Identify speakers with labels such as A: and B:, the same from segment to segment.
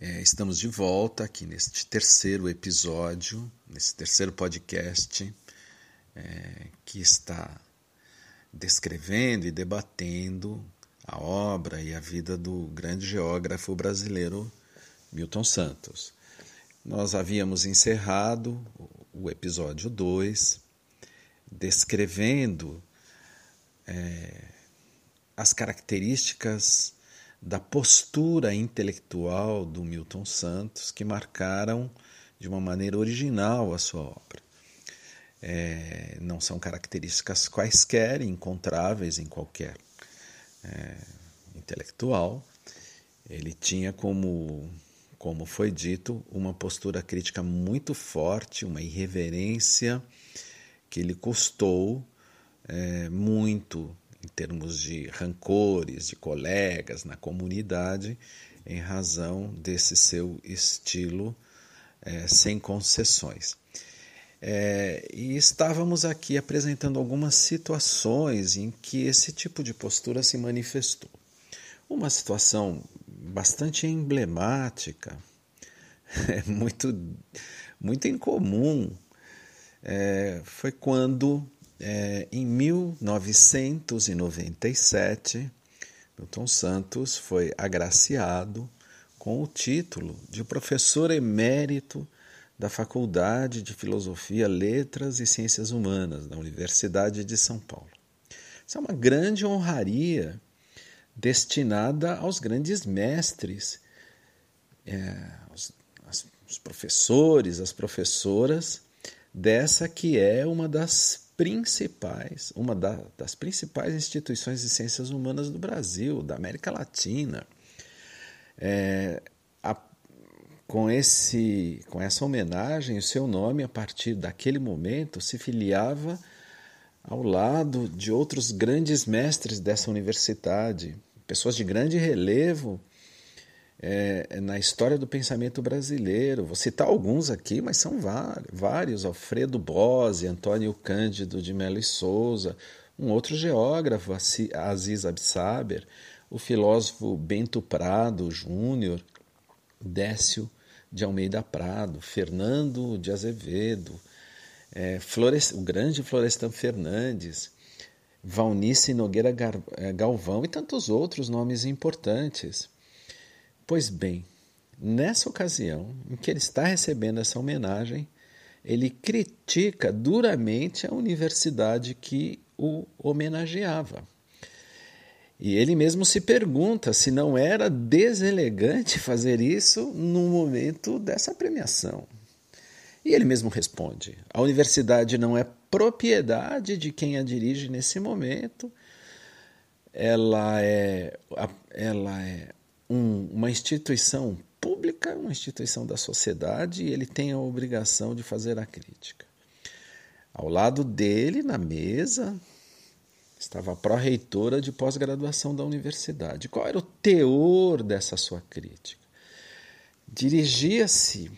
A: é, estamos de volta aqui neste terceiro episódio, nesse terceiro podcast é, que está descrevendo e debatendo a obra e a vida do grande geógrafo brasileiro Milton Santos. Nós havíamos encerrado o episódio 2 descrevendo é, as características da postura intelectual do Milton Santos que marcaram de uma maneira original a sua obra. É, não são características quaisquer encontráveis em qualquer é, intelectual. Ele tinha como, como foi dito, uma postura crítica muito forte, uma irreverência que lhe custou é, muito em termos de rancores de colegas na comunidade, em razão desse seu estilo é, sem concessões. É, e estávamos aqui apresentando algumas situações em que esse tipo de postura se manifestou. Uma situação bastante emblemática, é muito, muito incomum, é, foi quando é, em 1997, Milton Santos foi agraciado com o título de professor emérito da Faculdade de Filosofia, Letras e Ciências Humanas da Universidade de São Paulo. Isso é uma grande honraria destinada aos grandes mestres, é, aos, aos professores, às professoras dessa que é uma das principais, uma da, das principais instituições de ciências humanas do Brasil, da América Latina. É, a, com, esse, com essa homenagem, o seu nome, a partir daquele momento, se filiava ao lado de outros grandes mestres dessa universidade, pessoas de grande relevo é, na história do pensamento brasileiro. Vou citar alguns aqui, mas são vários: Alfredo Bose, Antônio Cândido de Melo e Souza, um outro geógrafo, Aziz Absaber, o filósofo Bento Prado Júnior, Décio de Almeida Prado, Fernando de Azevedo, é, o grande Florestan Fernandes, Valnice Nogueira é, Galvão e tantos outros nomes importantes. Pois bem, nessa ocasião em que ele está recebendo essa homenagem, ele critica duramente a universidade que o homenageava. E ele mesmo se pergunta se não era deselegante fazer isso no momento dessa premiação. E ele mesmo responde: a universidade não é propriedade de quem a dirige nesse momento, ela é, ela é um, uma instituição pública, uma instituição da sociedade, e ele tem a obrigação de fazer a crítica. Ao lado dele, na mesa, estava a pró-reitora de pós-graduação da universidade. Qual era o teor dessa sua crítica? Dirigia-se,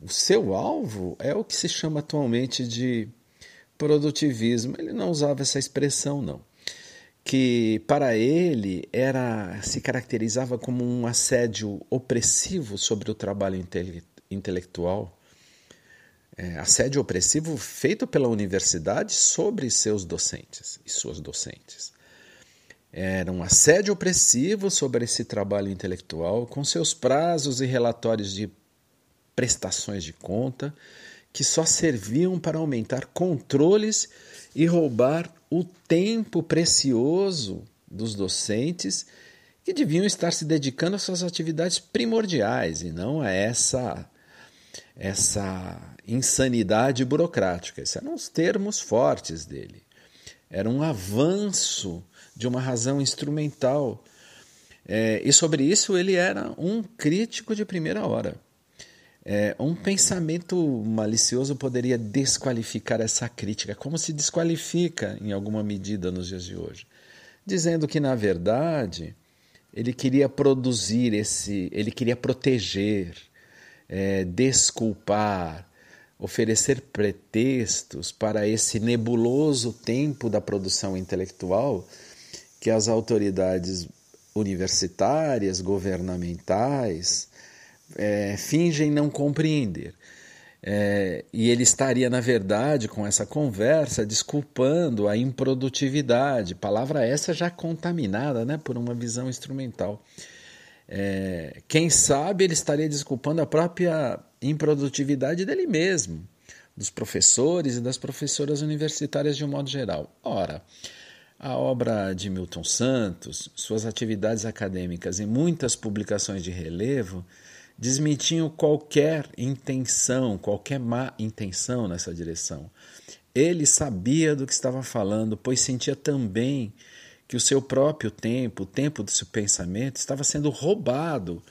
A: o seu alvo é o que se chama atualmente de produtivismo. Ele não usava essa expressão, não que para ele era se caracterizava como um assédio opressivo sobre o trabalho intele intelectual, é, assédio opressivo feito pela universidade sobre seus docentes e suas docentes. Era um assédio opressivo sobre esse trabalho intelectual, com seus prazos e relatórios de prestações de conta, que só serviam para aumentar controles e roubar o tempo precioso dos docentes que deviam estar se dedicando às suas atividades primordiais e não a essa essa insanidade burocrática. Esses eram os termos fortes dele. Era um avanço de uma razão instrumental. É, e sobre isso ele era um crítico de primeira hora. É, um pensamento malicioso poderia desqualificar essa crítica, como se desqualifica em alguma medida nos dias de hoje, dizendo que na verdade ele queria produzir esse, ele queria proteger, é, desculpar, oferecer pretextos para esse nebuloso tempo da produção intelectual que as autoridades universitárias, governamentais, é, fingem não compreender. É, e ele estaria, na verdade, com essa conversa, desculpando a improdutividade, palavra essa já contaminada né, por uma visão instrumental. É, quem sabe ele estaria desculpando a própria improdutividade dele mesmo, dos professores e das professoras universitárias de um modo geral. Ora, a obra de Milton Santos, suas atividades acadêmicas e muitas publicações de relevo desmentiam qualquer intenção, qualquer má intenção nessa direção. Ele sabia do que estava falando, pois sentia também que o seu próprio tempo, o tempo do seu pensamento, estava sendo roubado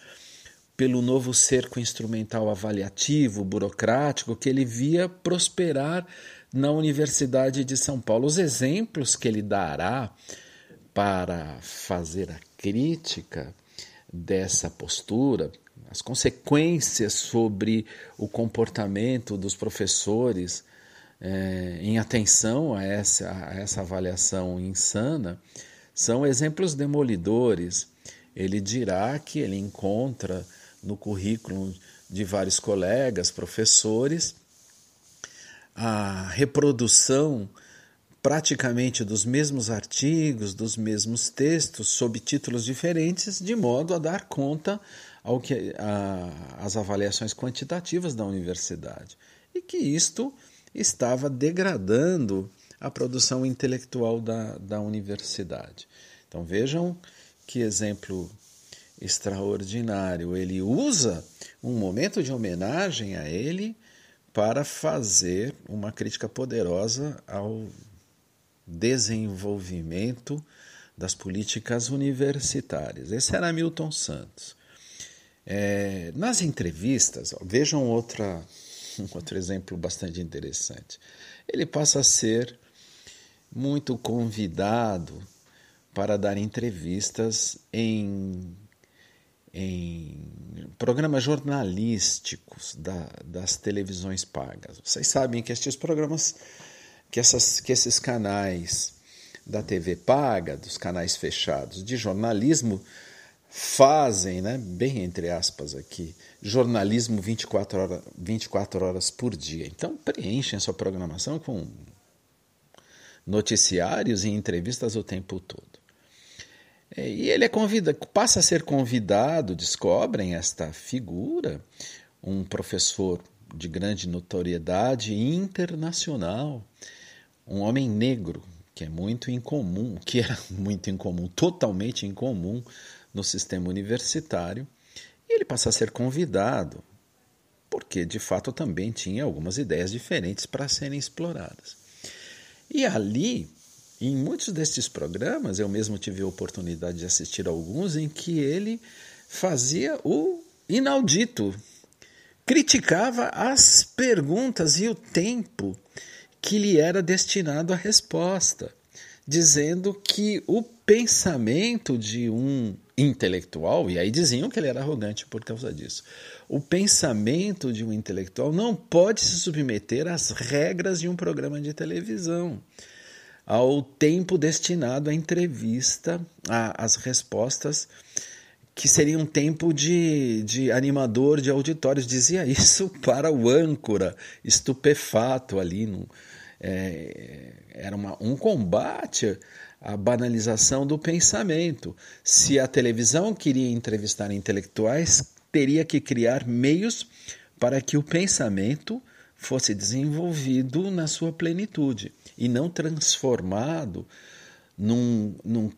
A: pelo novo cerco instrumental avaliativo, burocrático, que ele via prosperar na Universidade de São Paulo. Os exemplos que ele dará para fazer a crítica dessa postura, as consequências sobre o comportamento dos professores é, em atenção a essa, a essa avaliação insana, são exemplos demolidores. Ele dirá que ele encontra no currículo de vários colegas, professores, a reprodução praticamente dos mesmos artigos, dos mesmos textos, sob títulos diferentes, de modo a dar conta ao que a, as avaliações quantitativas da universidade. E que isto estava degradando a produção intelectual da, da universidade. Então vejam que exemplo extraordinário. Ele usa um momento de homenagem a ele para fazer uma crítica poderosa ao desenvolvimento das políticas universitárias. Esse era Milton Santos. É, nas entrevistas, ó, vejam outra, um outro exemplo bastante interessante. Ele passa a ser muito convidado para dar entrevistas em em programas jornalísticos da, das televisões pagas. Vocês sabem que estes programas, que, essas, que esses canais da TV paga, dos canais fechados de jornalismo, fazem, né, bem entre aspas aqui, jornalismo 24 horas, 24 horas por dia. Então preenchem a sua programação com noticiários e entrevistas o tempo todo. É, e ele é convida, passa a ser convidado, descobrem esta figura, um professor de grande notoriedade internacional, um homem negro, que é muito incomum, que era muito incomum, totalmente incomum no sistema universitário, e ele passa a ser convidado, porque de fato também tinha algumas ideias diferentes para serem exploradas. E ali em muitos destes programas, eu mesmo tive a oportunidade de assistir alguns em que ele fazia o inaudito, criticava as perguntas e o tempo que lhe era destinado à resposta, dizendo que o pensamento de um intelectual, e aí diziam que ele era arrogante por causa disso, o pensamento de um intelectual não pode se submeter às regras de um programa de televisão ao tempo destinado à entrevista, às respostas, que seria um tempo de, de animador de auditórios. Dizia isso para o âncora, estupefato ali. No, é, era uma, um combate à banalização do pensamento. Se a televisão queria entrevistar intelectuais, teria que criar meios para que o pensamento fosse desenvolvido na sua plenitude e não transformado num, num,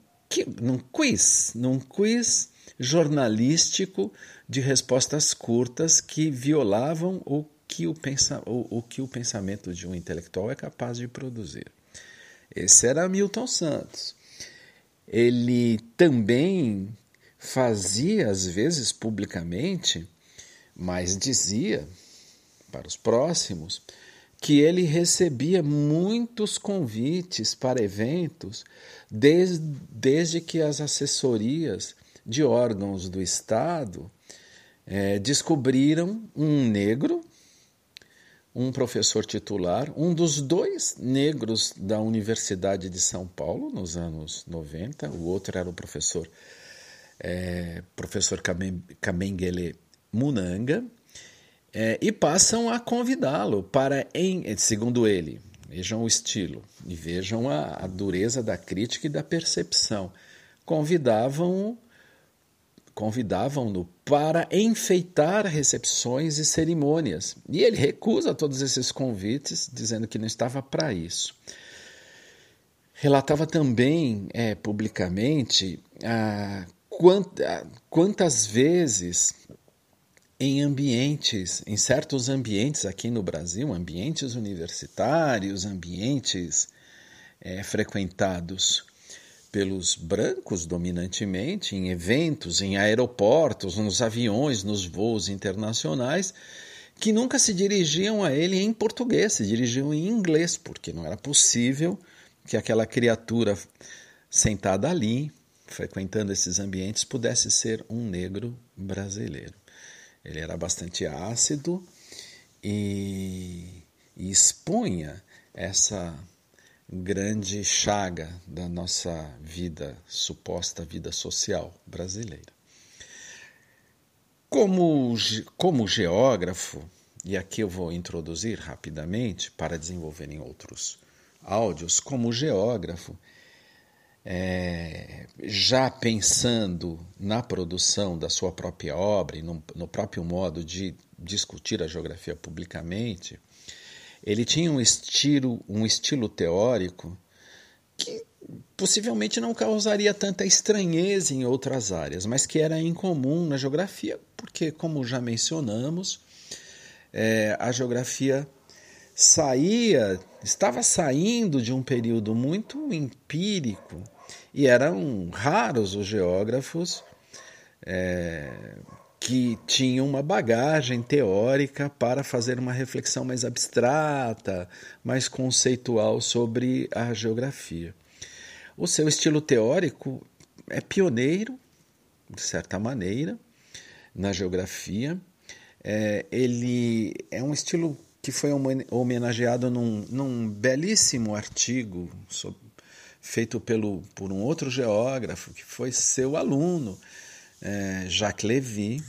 A: num quiz, num quiz jornalístico de respostas curtas que violavam o que o, pensa, o, o que o pensamento de um intelectual é capaz de produzir. Esse era Milton Santos. Ele também fazia, às vezes, publicamente, mas dizia para os próximos que ele recebia muitos convites para eventos desde, desde que as assessorias de órgãos do Estado é, descobriram um negro, um professor titular, um dos dois negros da Universidade de São Paulo nos anos 90, o outro era o professor, é, professor Kamengele Munanga, é, e passam a convidá-lo para, em, segundo ele, vejam o estilo e vejam a, a dureza da crítica e da percepção, convidavam convidavam-no para enfeitar recepções e cerimônias. E ele recusa todos esses convites, dizendo que não estava para isso. Relatava também é, publicamente ah, quantas vezes em ambientes, em certos ambientes aqui no Brasil, ambientes universitários, ambientes é, frequentados pelos brancos dominantemente, em eventos, em aeroportos, nos aviões, nos voos internacionais, que nunca se dirigiam a ele em português, se dirigiam em inglês, porque não era possível que aquela criatura sentada ali, frequentando esses ambientes, pudesse ser um negro brasileiro. Ele era bastante ácido e, e expunha essa grande chaga da nossa vida, suposta vida social brasileira. Como, como geógrafo, e aqui eu vou introduzir rapidamente para desenvolver em outros áudios, como geógrafo, é, já pensando na produção da sua própria obra e no, no próprio modo de discutir a geografia publicamente, ele tinha um estilo, um estilo teórico que possivelmente não causaria tanta estranheza em outras áreas, mas que era incomum na geografia, porque, como já mencionamos, é, a geografia saía, estava saindo de um período muito empírico e eram raros os geógrafos é, que tinham uma bagagem teórica para fazer uma reflexão mais abstrata, mais conceitual sobre a geografia. O seu estilo teórico é pioneiro, de certa maneira, na geografia. É, ele é um estilo que foi homenageado num, num belíssimo artigo sobre, feito pelo, por um outro geógrafo que foi seu aluno, é, Jacques Lévy,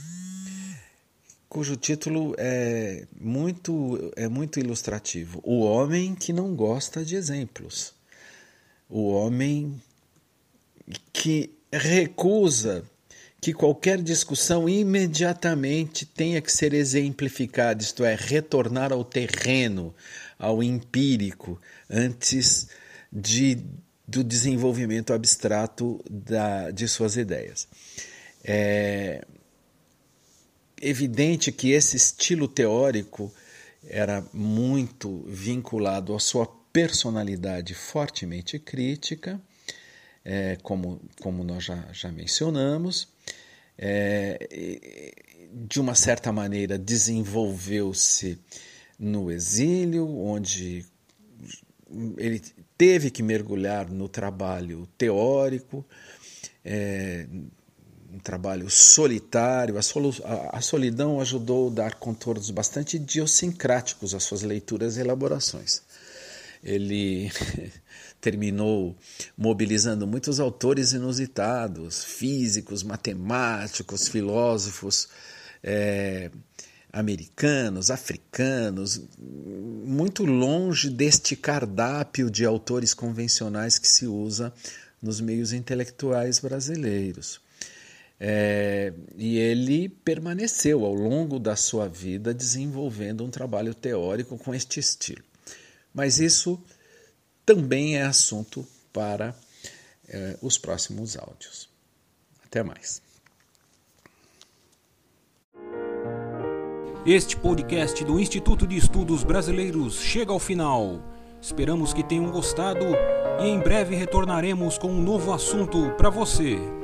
A: cujo título é muito, é muito ilustrativo: O Homem que Não Gosta de Exemplos. O homem que recusa que qualquer discussão imediatamente tenha que ser exemplificada, isto é, retornar ao terreno, ao empírico, antes de, do desenvolvimento abstrato da, de suas ideias. É evidente que esse estilo teórico era muito vinculado à sua personalidade fortemente crítica, é, como, como nós já, já mencionamos, é, de uma certa maneira desenvolveu-se no exílio, onde ele teve que mergulhar no trabalho teórico, é, um trabalho solitário. A, solu, a, a, solidão ajudou a dar contornos bastante idiosincráticos às suas leituras e elaborações. Ele terminou mobilizando muitos autores inusitados, físicos, matemáticos, filósofos é, americanos, africanos, muito longe deste cardápio de autores convencionais que se usa nos meios intelectuais brasileiros. É, e ele permaneceu ao longo da sua vida desenvolvendo um trabalho teórico com este estilo. Mas isso também é assunto para eh, os próximos áudios. Até mais.
B: Este podcast do Instituto de Estudos Brasileiros chega ao final. Esperamos que tenham gostado e em breve retornaremos com um novo assunto para você.